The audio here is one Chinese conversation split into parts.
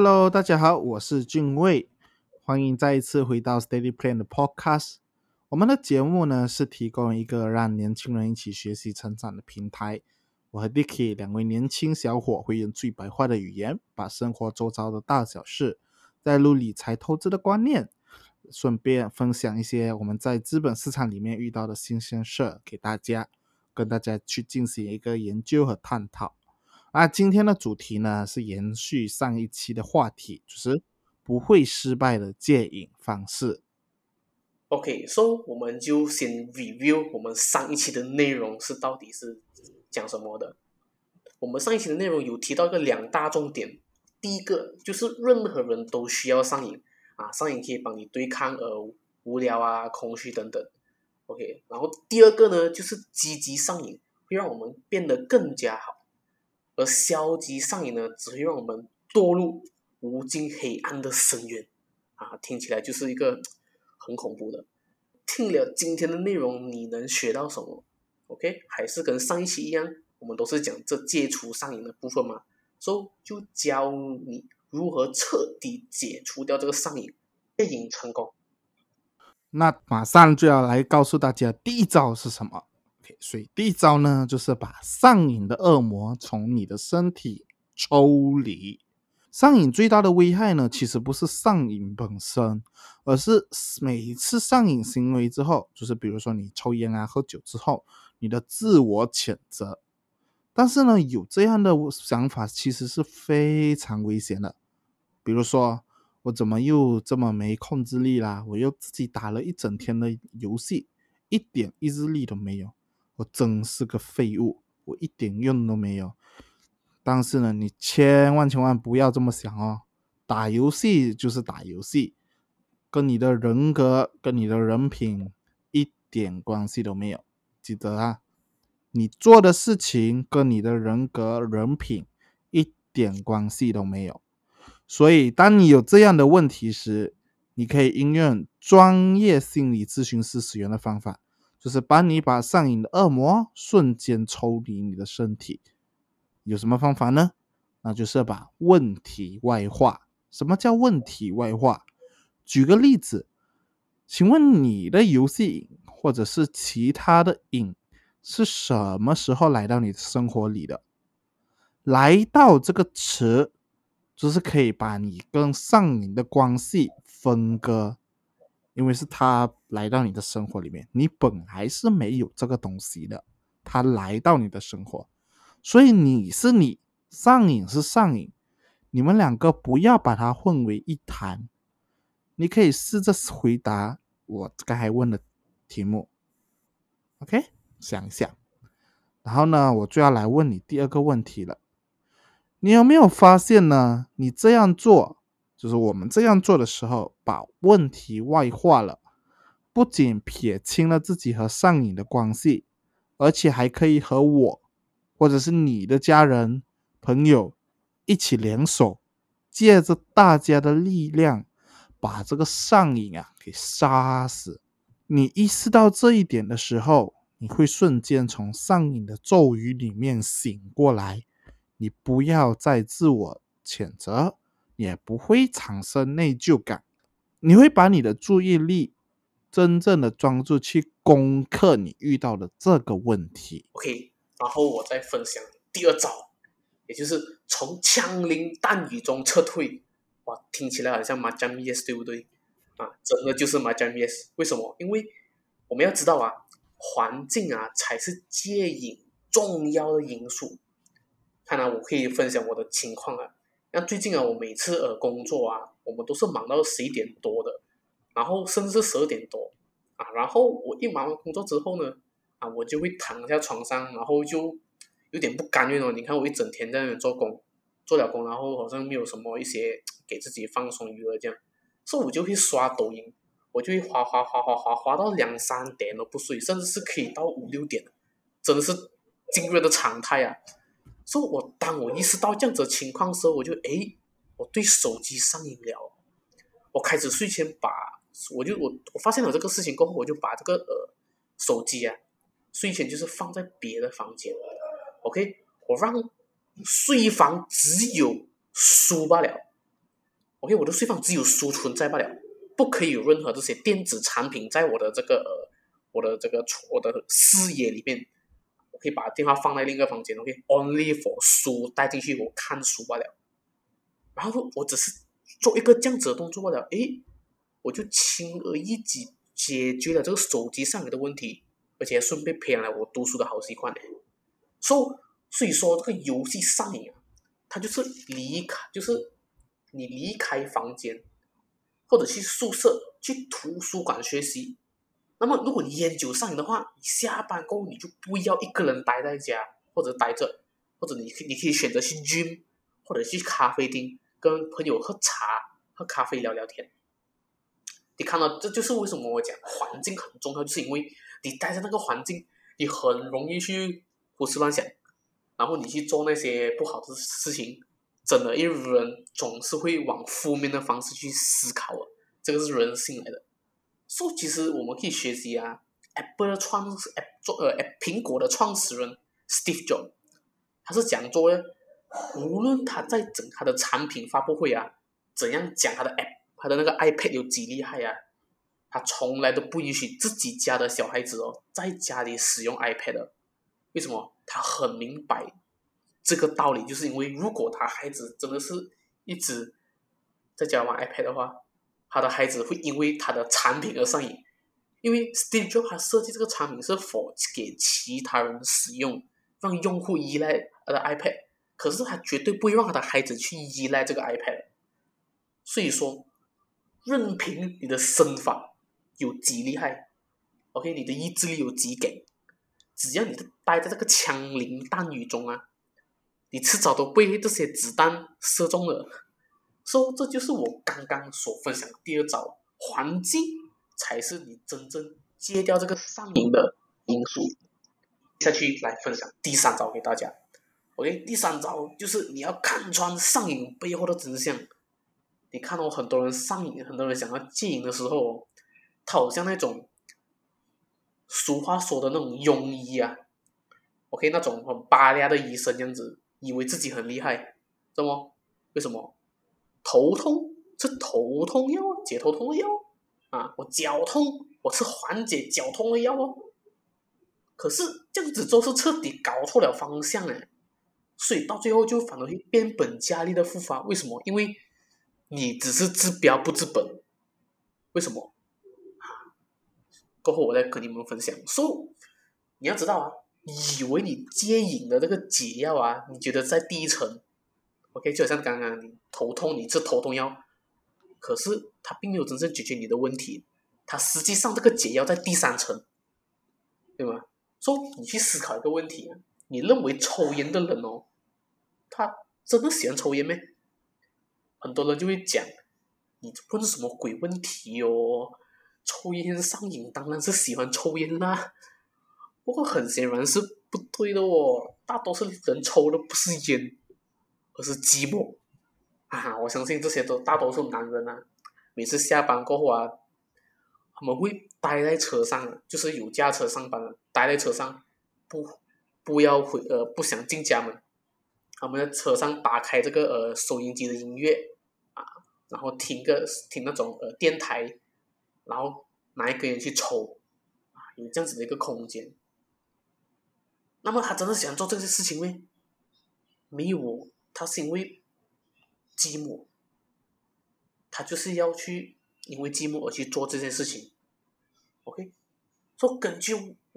Hello，大家好，我是俊卫，欢迎再一次回到 Steady Plan 的 Podcast。我们的节目呢是提供一个让年轻人一起学习成长的平台。我和 Dicky 两位年轻小伙会用最白话的语言，把生活周遭的大小事，带入理财投资的观念，顺便分享一些我们在资本市场里面遇到的新鲜事给大家，跟大家去进行一个研究和探讨。那今天的主题呢是延续上一期的话题，就是不会失败的戒瘾方式。OK，so、我们就先 review 我们上一期的内容是到底是讲什么的。我们上一期的内容有提到一个两大重点，第一个就是任何人都需要上瘾啊，上瘾可以帮你对抗呃无聊啊、空虚等等。OK，然后第二个呢就是积极上瘾会让我们变得更加好，而消极上瘾呢只会让我们堕入无尽黑暗的深渊啊，听起来就是一个很恐怖的。听了今天的内容，你能学到什么？OK，还是跟上一期一样，我们都是讲这戒除上瘾的部分嘛，所以就教你如何彻底解除掉这个上瘾，戒瘾成功。那马上就要来告诉大家第一招是什么。所以第一招呢，就是把上瘾的恶魔从你的身体抽离。上瘾最大的危害呢，其实不是上瘾本身，而是每一次上瘾行为之后，就是比如说你抽烟啊、喝酒之后，你的自我谴责。但是呢，有这样的想法其实是非常危险的。比如说，我怎么又这么没控制力啦？我又自己打了一整天的游戏，一点意志力都没有，我真是个废物，我一点用都没有。但是呢，你千万千万不要这么想哦，打游戏就是打游戏，跟你的人格、跟你的人品一点关系都没有。记得啊，你做的事情跟你的人格、人品一点关系都没有。所以，当你有这样的问题时，你可以应用专业心理咨询师使用的方法，就是帮你把上瘾的恶魔瞬间抽离你的身体。有什么方法呢？那就是把问题外化。什么叫问题外化？举个例子，请问你的游戏瘾或者是其他的瘾是什么时候来到你的生活里的？来到这个词，就是可以把你跟上瘾的关系分割，因为是他来到你的生活里面，你本来是没有这个东西的，他来到你的生活。所以你是你，上瘾是上瘾，你们两个不要把它混为一谈。你可以试着回答我刚才问的题目，OK？想一想，然后呢，我就要来问你第二个问题了。你有没有发现呢？你这样做，就是我们这样做的时候，把问题外化了，不仅撇清了自己和上瘾的关系，而且还可以和我。或者是你的家人、朋友一起联手，借着大家的力量，把这个上瘾啊给杀死。你意识到这一点的时候，你会瞬间从上瘾的咒语里面醒过来。你不要再自我谴责，也不会产生内疚感。你会把你的注意力真正的专注去攻克你遇到的这个问题。OK，然后我再分享第二招，也就是从枪林弹雨中撤退。哇，听起来好像麻将 yes 对不对？啊，真的就是麻将 yes。为什么？因为我们要知道啊，环境啊才是戒瘾重要的因素。看来、我可以分享我的情况啊。像最近啊，我每次呃工作啊，我们都是忙到十一点多的，然后甚至是十二点多啊。然后我一忙完工作之后呢，啊，我就会躺在床上，然后就有点不甘愿哦。你看我一整天在那边做工，做了工，然后好像没有什么一些给自己放松娱乐这样，所以我就会刷抖音，我就会滑滑滑滑滑滑到两三点都不睡，甚至是可以到五六点，真的是今日的常态啊。所以我当我意识到这样子的情况时候，我就诶，我对手机上瘾了。我开始睡前把，我就我我发现了这个事情过后，我就把这个呃手机啊，睡前就是放在别的房间，OK，我让睡房只有书罢了，OK，我的睡房只有书存在罢了，不可以有任何这些电子产品在我的这个呃我的这个我的视野里面。可以把电话放在另一个房间，OK，only for 书带进去我看书罢了。然后我只是做一个这样子的动作罢了，诶，我就轻而易举解决了这个手机上瘾的问题，而且顺便培养了我读书的好习惯呢。所以所以说，这个游戏上瘾啊，它就是离开，就是你离开房间，或者去宿舍、去图书馆学习。那么，如果你烟酒上瘾的话，你下班过后你就不要一个人待在家，或者待着，或者你可你可以选择去 gym，或者去咖啡厅跟朋友喝茶、喝咖啡聊聊天。你看到，这就是为什么我讲环境很重要，就是因为你待在那个环境，你很容易去胡思乱想，然后你去做那些不好的事情。真的，因为人总是会往负面的方式去思考啊，这个是人性来的。所以其实我们可以学习啊，Apple 创始 App 做呃苹果的创始人 Steve Jobs，他是讲做，无论他在整他的产品发布会啊，怎样讲他的 App。他的那个 iPad 有几厉害呀？他从来都不允许自己家的小孩子哦在家里使用 iPad。为什么？他很明白这个道理，就是因为如果他孩子真的是一直在家玩 iPad 的话，他的孩子会因为他的产品而上瘾。因为 Steve Jobs 他设计这个产品是否给其他人使用，让用户依赖他的 iPad，可是他绝对不会让他的孩子去依赖这个 iPad。所以说。任凭你的身法有几厉害，OK，你的意志力有几强，只要你待在这个枪林弹雨中啊，你迟早都被这些子弹射中了。说这就是我刚刚所分享第二招，环境才是你真正戒掉这个上瘾的因素。下去来分享第三招给大家，OK，第三招就是你要看穿上瘾背后的真相。你看到很多人上瘾，很多人想要戒瘾的时候，他好像那种俗话说的那种庸医啊，OK，那种很巴拉的医生这样子，以为自己很厉害，怎么？为什么？头痛吃头痛药，解头痛的药啊！我脚痛，我吃缓解脚痛的药哦。可是这样子做是彻底搞错了方向哎，所以到最后就反而会变本加厉的复发。为什么？因为你只是治标不治本，为什么？过后我再跟你们分享。说，你要知道啊，以为你戒瘾的这个解药啊，你觉得在第一层，OK，就像刚刚你头痛，你吃头痛药，可是它并没有真正解决你的问题。它实际上这个解药在第三层，对吗？所以你去思考一个问题，你认为抽烟的人哦，他真的喜欢抽烟吗？很多人就会讲，你问什么鬼问题哦？抽烟上瘾当然是喜欢抽烟啦，不过很显然是不对的哦。大多数人抽的不是烟，而是寂寞啊！我相信这些都大多数男人啊，每次下班过后啊，他们会待在车上，就是有驾车上班，待在车上，不不要回呃不想进家门。他们在车上打开这个呃收音机的音乐啊，然后听个听那种呃电台，然后拿一根烟去抽，啊，有这样子的一个空间。那么他真的想做这些事情吗？没有，他是因为寂寞，他就是要去因为寂寞而去做这件事情。OK，说根据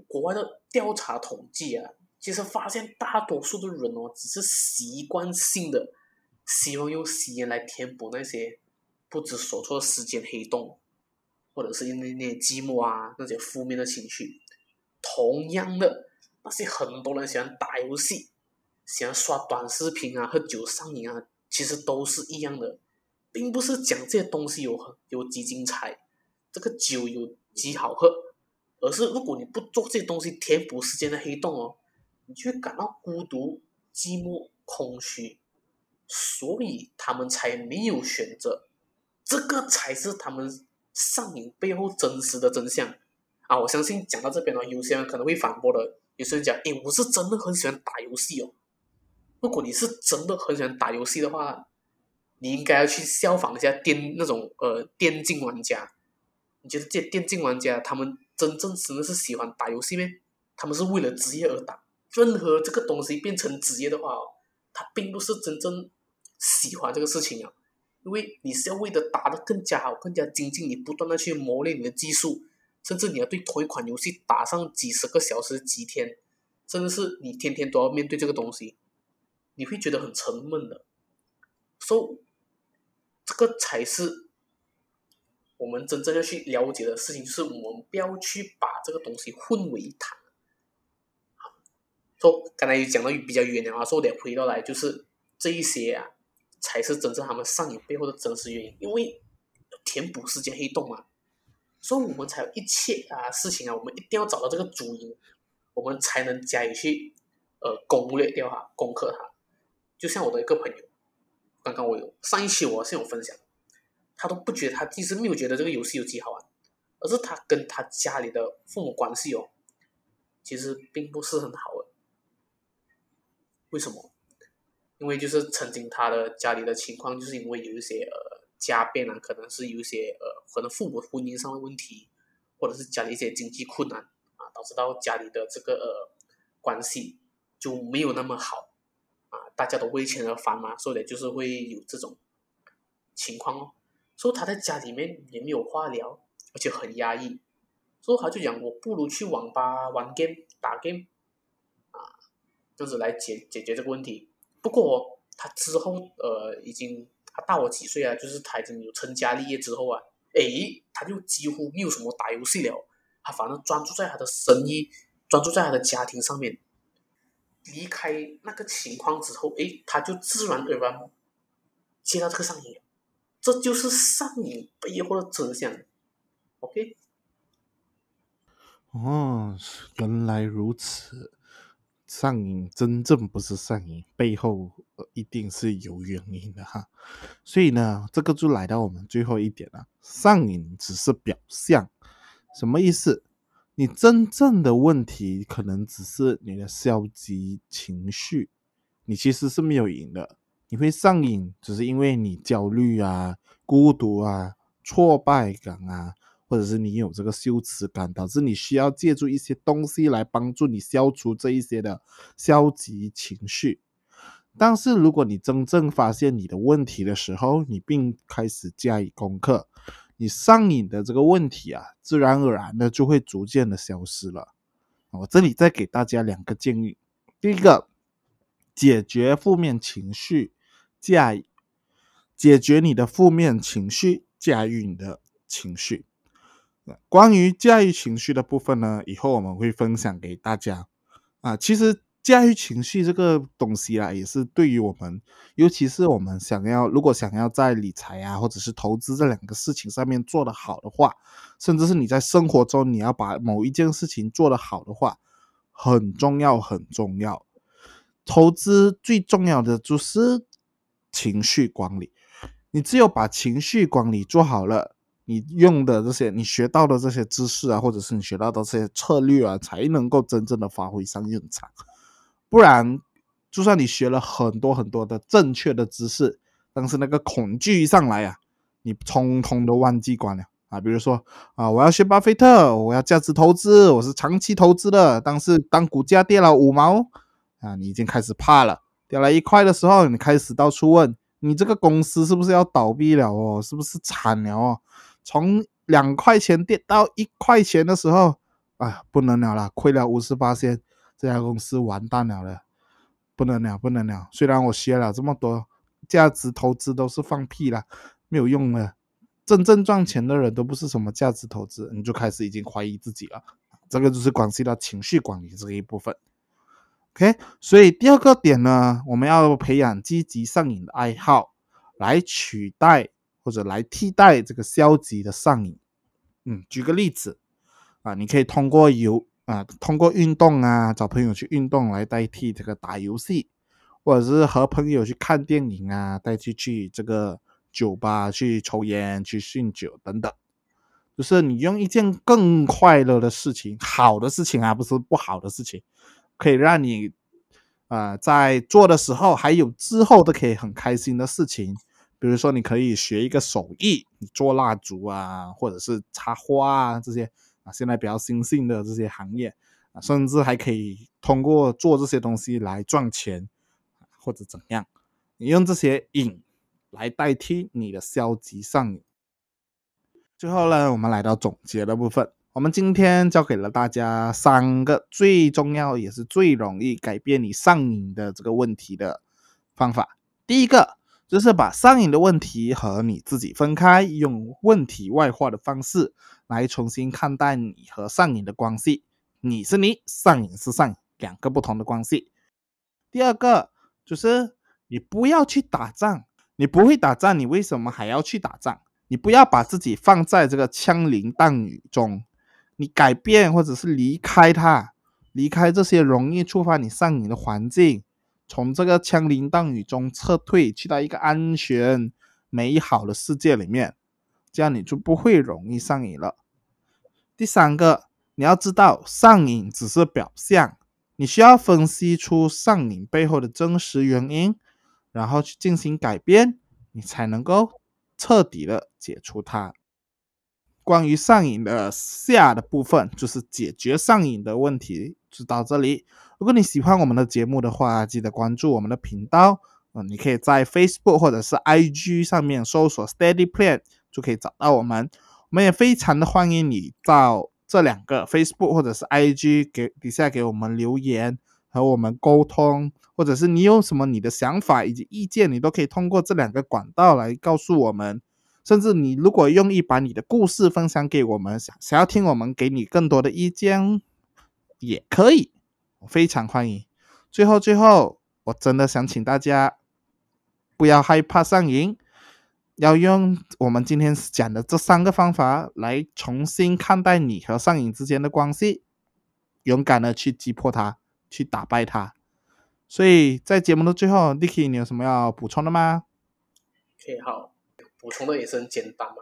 国外的调查统计啊。其实发现大多数的人哦，只是习惯性的希望用吸烟来填补那些不知所措的时间黑洞，或者是因为那些寂寞啊那些负面的情绪。同样的，那些很多人喜欢打游戏、喜欢刷短视频啊、喝酒上瘾啊，其实都是一样的，并不是讲这些东西有有几精彩，这个酒有几好喝，而是如果你不做这些东西填补时间的黑洞哦。你就会感到孤独、寂寞、空虚，所以他们才没有选择。这个才是他们上瘾背后真实的真相啊！我相信讲到这边呢，有些人可能会反驳的。有些人讲：“诶，我是真的很喜欢打游戏哦。”如果你是真的很喜欢打游戏的话，你应该要去效仿一下电那种呃电竞玩家。你觉得这电竞玩家他们真正真的是喜欢打游戏吗？他们是为了职业而打。任何这个东西变成职业的话，他并不是真正喜欢这个事情啊。因为你是要为了打得更加好、更加精进，你不断的去磨练你的技术，甚至你要对同一款游戏打上几十个小时、几天，甚至是你天天都要面对这个东西，你会觉得很沉闷的。所以，这个才是我们真正要去了解的事情，就是我们不要去把这个东西混为一谈。说刚才也讲到比较远了啊，说我得回到来，就是这一些啊。才是真正他们上瘾背后的真实原因，因为填补世界黑洞嘛，所以我们才有一切啊事情啊，我们一定要找到这个主因，我们才能加以去呃攻略掉它、攻克它。就像我的一个朋友，刚刚我有上一期我是有分享，他都不觉得他其实没有觉得这个游戏有几好玩，而是他跟他家里的父母关系哦，其实并不是很好的，为什么？因为就是曾经他的家里的情况，就是因为有一些呃家变啊，可能是有一些呃可能父母婚姻上的问题，或者是家里一些经济困难啊，导致到家里的这个呃关系就没有那么好，大家都为钱而烦嘛，所以就是会有这种情况哦。所以他在家里面也没有话聊，而且很压抑，所以他就讲我不如去网吧玩 game 打 game 啊，这样子来解解决这个问题。不过他之后呃，已经他大我几岁啊，就是他已经有成家立业之后啊，诶，他就几乎没有什么打游戏了，他反正专注在他的生意，专注在他的家庭上面。离开那个情况之后，诶，他就自然而然接到这个上瘾，这就是上瘾背后的真相。OK。哦，原来如此。上瘾真正不是上瘾，背后一定是有原因的哈。所以呢，这个就来到我们最后一点了。上瘾只是表象，什么意思？你真正的问题可能只是你的消极情绪，你其实是没有瘾的。你会上瘾，只是因为你焦虑啊、孤独啊、挫败感啊。或者是你有这个羞耻感，导致你需要借助一些东西来帮助你消除这一些的消极情绪。但是如果你真正发现你的问题的时候，你并开始加以攻克，你上瘾的这个问题啊，自然而然的就会逐渐的消失了。我这里再给大家两个建议：第一个，解决负面情绪，驾解决你的负面情绪，驾驭你的情绪。关于驾驭情绪的部分呢，以后我们会分享给大家。啊，其实驾驭情绪这个东西啊，也是对于我们，尤其是我们想要，如果想要在理财啊，或者是投资这两个事情上面做得好的话，甚至是你在生活中你要把某一件事情做得好的话，很重要，很重要。投资最重要的就是情绪管理，你只有把情绪管理做好了。你用的这些，你学到的这些知识啊，或者是你学到的这些策略啊，才能够真正的发挥上用场。不然，就算你学了很多很多的正确的知识，但是那个恐惧一上来啊，你通通都忘记关了啊。比如说啊，我要学巴菲特，我要价值投资，我是长期投资的，但是当股价跌了五毛啊，你已经开始怕了。跌了一块的时候，你开始到处问，你这个公司是不是要倒闭了哦？是不是惨了哦？从两块钱跌到一块钱的时候，啊，不能了了，亏了五十八仙，这家公司完蛋了了，不能了，不能了。虽然我学了这么多价值投资，都是放屁了，没有用了。真正赚钱的人都不是什么价值投资，你就开始已经怀疑自己了。这个就是关系到情绪管理这一部分。OK，所以第二个点呢，我们要培养积极上瘾的爱好，来取代。或者来替代这个消极的上瘾，嗯，举个例子啊，你可以通过游啊，通过运动啊，找朋友去运动来代替这个打游戏，或者是和朋友去看电影啊，代替去这个酒吧去抽烟、去酗酒等等，就是你用一件更快乐的事情，好的事情啊，不是不好的事情，可以让你啊在做的时候，还有之后都可以很开心的事情。比如说，你可以学一个手艺，你做蜡烛啊，或者是插花啊这些啊，现在比较新兴的这些行业啊，甚至还可以通过做这些东西来赚钱，或者怎样，你用这些瘾来代替你的消极上瘾。最后呢，我们来到总结的部分，我们今天教给了大家三个最重要也是最容易改变你上瘾的这个问题的方法。第一个。就是把上瘾的问题和你自己分开，用问题外化的方式来重新看待你和上瘾的关系。你是你，上瘾是上瘾，两个不同的关系。第二个就是你不要去打仗，你不会打仗，你为什么还要去打仗？你不要把自己放在这个枪林弹雨中，你改变或者是离开它，离开这些容易触发你上瘾的环境。从这个枪林弹雨中撤退，去到一个安全、美好的世界里面，这样你就不会容易上瘾了。第三个，你要知道，上瘾只是表象，你需要分析出上瘾背后的真实原因，然后去进行改变，你才能够彻底的解除它。关于上瘾的下的部分，就是解决上瘾的问题，就到这里。如果你喜欢我们的节目的话，记得关注我们的频道。嗯，你可以在 Facebook 或者是 IG 上面搜索 Steady Plan 就可以找到我们。我们也非常的欢迎你到这两个 Facebook 或者是 IG 给底下给我们留言和我们沟通，或者是你有什么你的想法以及意见，你都可以通过这两个管道来告诉我们。甚至你如果愿意把你的故事分享给我们，想想要听我们给你更多的意见，也可以。非常欢迎。最后，最后，我真的想请大家不要害怕上瘾，要用我们今天讲的这三个方法来重新看待你和上瘾之间的关系，勇敢的去击破它，去打败它。所以在节目的最后，Dicky，你有什么要补充的吗？OK，好，补充的也是很简单嘛，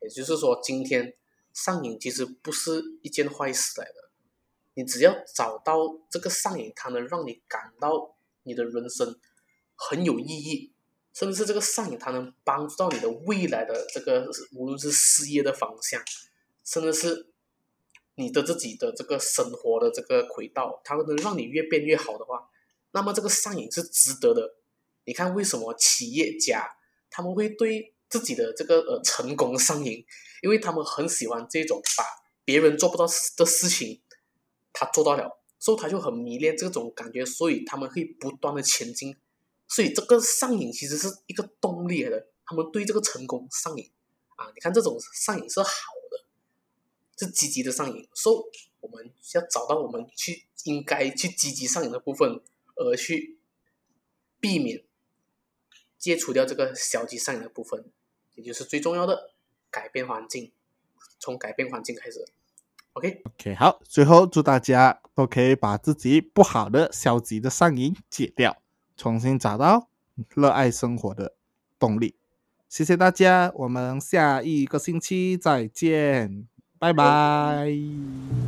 也就是说，今天上瘾其实不是一件坏事来的。你只要找到这个上瘾，它能让你感到你的人生很有意义，甚至是这个上瘾，它能帮助到你的未来的这个无论是事业的方向，甚至是你的自己的这个生活的这个轨道，它能让你越变越好的话，那么这个上瘾是值得的。你看为什么企业家他们会对自己的这个呃成功上瘾？因为他们很喜欢这种把别人做不到的事情。他做到了，所以他就很迷恋这种感觉，所以他们会不断的前进，所以这个上瘾其实是一个动力来的，他们对这个成功上瘾啊！你看这种上瘾是好的，是积极的上瘾，所以我们要找到我们去应该去积极上瘾的部分，而去避免戒除掉这个消极上瘾的部分，也就是最重要的改变环境，从改变环境开始。OK，OK，好，最后祝大家都可以把自己不好的、消极的上瘾解掉，重新找到热爱生活的动力。谢谢大家，我们下一个星期再见，拜拜。